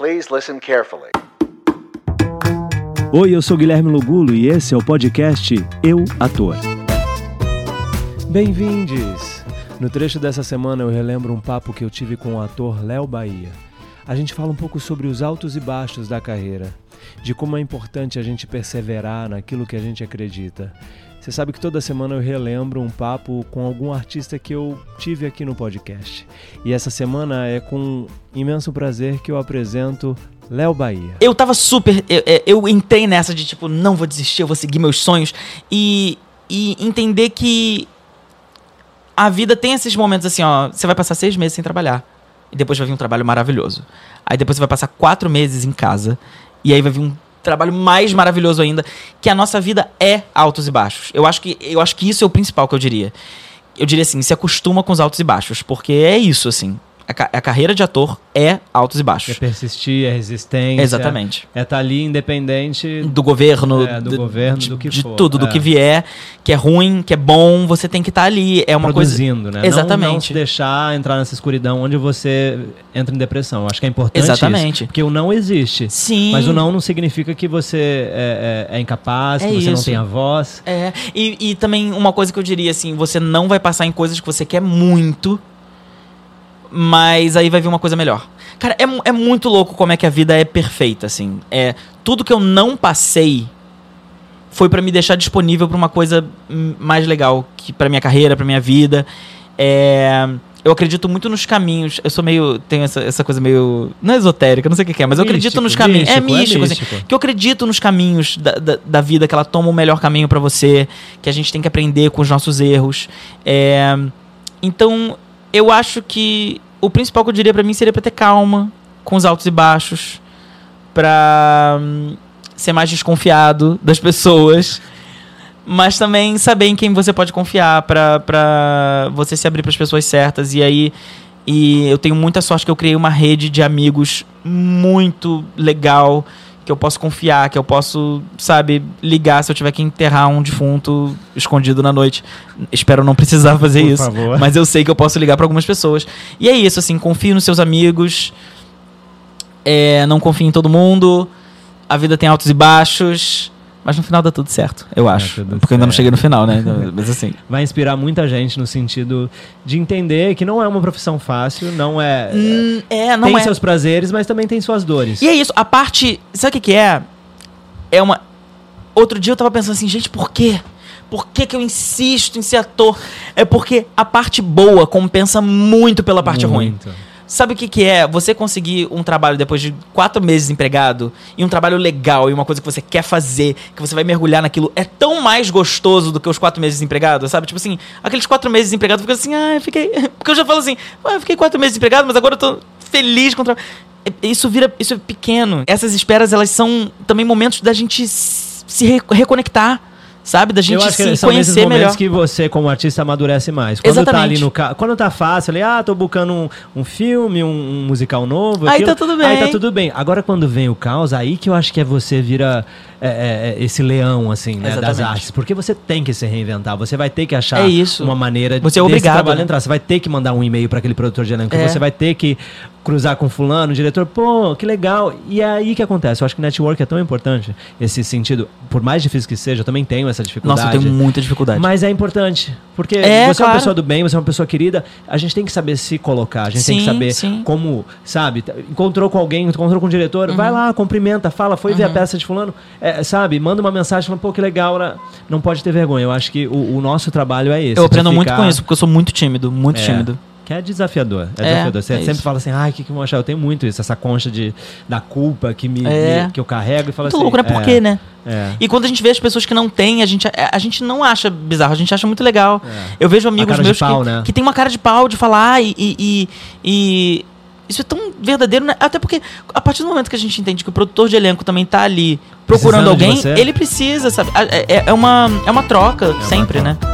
Please listen carefully. Oi, eu sou Guilherme Lugulo e esse é o podcast Eu Ator. Bem-vindos! No trecho dessa semana eu relembro um papo que eu tive com o ator Léo Bahia. A gente fala um pouco sobre os altos e baixos da carreira, de como é importante a gente perseverar naquilo que a gente acredita. Você sabe que toda semana eu relembro um papo com algum artista que eu tive aqui no podcast. E essa semana é com imenso prazer que eu apresento Léo Bahia. Eu tava super. Eu, eu, entrei nessa de tipo, não vou desistir, eu vou seguir meus sonhos. E, e entender que a vida tem esses momentos assim, ó. Você vai passar seis meses sem trabalhar. E depois vai vir um trabalho maravilhoso. Aí depois você vai passar quatro meses em casa. E aí vai vir um trabalho mais maravilhoso ainda, que a nossa vida é altos e baixos. Eu acho que, eu acho que isso é o principal que eu diria. Eu diria assim, se acostuma com os altos e baixos, porque é isso, assim a, a, carreira de ator é altos e baixos. É persistir, é resistência. Exatamente. É estar tá ali independente do governo, é, do, do, governo, de, do que de for. tudo, é. do que vier, que é ruim, que é bom, você tem que estar tá ali. É uma Produzindo, coisa. né? Exatamente. Não, não se deixar entrar nessa escuridão onde você entra em depressão. Acho que é importante Exatamente. Isso, porque o não existe. Sim. Mas o não não significa que você é, é, é incapaz, é que você isso. não tem a voz. É. E, e também uma coisa que eu diria assim, você não vai passar em coisas que você quer muito mas aí vai vir uma coisa melhor. Cara, é, é muito louco como é que a vida é perfeita, assim. É, tudo que eu não passei foi para me deixar disponível para uma coisa mais legal que para minha carreira, para minha vida. É, eu acredito muito nos caminhos. Eu sou meio. Tenho essa, essa coisa meio. Não é esotérica, não sei o que é, mas eu acredito nos caminhos. Místico, é místico, é assim, místico. que eu acredito nos caminhos da, da, da, vida, que ela toma o melhor caminho para você, que a gente tem que aprender com os nossos erros. É, então, eu acho que o principal que eu diria para mim seria para ter calma com os altos e baixos, para hum, ser mais desconfiado das pessoas, mas também saber em quem você pode confiar para você se abrir para as pessoas certas. E aí e eu tenho muita sorte que eu criei uma rede de amigos muito legal que eu posso confiar, que eu posso, sabe, ligar se eu tiver que enterrar um defunto escondido na noite. Espero não precisar fazer Por isso. Favor. Mas eu sei que eu posso ligar para algumas pessoas. E é isso, assim, confie nos seus amigos. É, não confie em todo mundo. A vida tem altos e baixos. Mas no final dá tudo certo, eu acho. Porque eu ainda não cheguei no final, né? Mas assim. Vai inspirar muita gente no sentido de entender que não é uma profissão fácil, não é. Hum, é, não tem é. seus prazeres, mas também tem suas dores. E é isso, a parte. Sabe o que, que é? É uma. Outro dia eu tava pensando assim, gente, por quê? Por que, que eu insisto em ser ator? É porque a parte boa compensa muito pela parte muito. ruim. Sabe o que, que é você conseguir um trabalho depois de quatro meses empregado e um trabalho legal e uma coisa que você quer fazer, que você vai mergulhar naquilo, é tão mais gostoso do que os quatro meses empregado, sabe? Tipo assim, aqueles quatro meses empregado fica assim, ah, eu fiquei. Porque eu já falo assim, ah, eu fiquei quatro meses empregado, mas agora eu tô feliz com o trabalho. Isso vira. Isso é pequeno. Essas esperas, elas são também momentos da gente se re reconectar sabe? Da gente eu acho se são conhecer nesses momentos melhor. que você, como artista, amadurece mais. Quando Exatamente. tá ali no. Quando tá fácil, ali, ah, tô buscando um, um filme, um, um, musical novo. Aí aquilo, tá tudo bem. Aí tá tudo bem. Agora, quando vem o caos, aí que eu acho que é você vira é, é, esse leão, assim, né, das artes. Porque você tem que se reinventar, você vai ter que achar É uma maneira Você é obrigado, trabalho né? entrar. Você vai ter que mandar um e-mail para aquele produtor de elenco, É. você vai ter que cruzar com fulano, o diretor, pô, que legal. E é aí que acontece. Eu acho que network é tão importante, esse sentido. Por mais difícil que seja, eu também tenho essa dificuldade. Nossa, eu tenho muita dificuldade. Mas é importante. Porque É, você é uma claro. pessoa do bem, você é uma pessoa querida. A gente tem que saber se colocar. A gente tem que Sim, saber sim. como, sabe? Encontrou com alguém, encontrou com o diretor, Uhum. vai lá, cumprimenta, fala, foi ver a peça de fulano. É, sabe? Manda uma mensagem, fala, pô, que legal. né? Não pode ter vergonha. Eu acho que o, o nosso trabalho é esse. eu aprendo muito ficar- com isso, porque eu sou muito tímido, muito É. tímido. Que é desafiador. É, É, desafiador. Você é sempre isso. fala assim, ai, o que, que vão achar? Eu tenho muito isso, essa concha de, da culpa que, me, É. me- que eu carrego e falo Muito assim. louco, né? Por é, quê, né? É. E quando a gente vê as pessoas que não têm, a gente, a, a gente não acha bizarro, a gente acha muito legal. Eu vejo amigos meus pau, que, né? que tem uma cara de pau de falar e, e, e- isso é tão verdadeiro, né? Até porque a partir do momento que a gente entende que o produtor de elenco também tá ali procurando Precisando alguém, ele precisa, sabe? É, é- uma, é uma troca, É uma sempre, troca. né?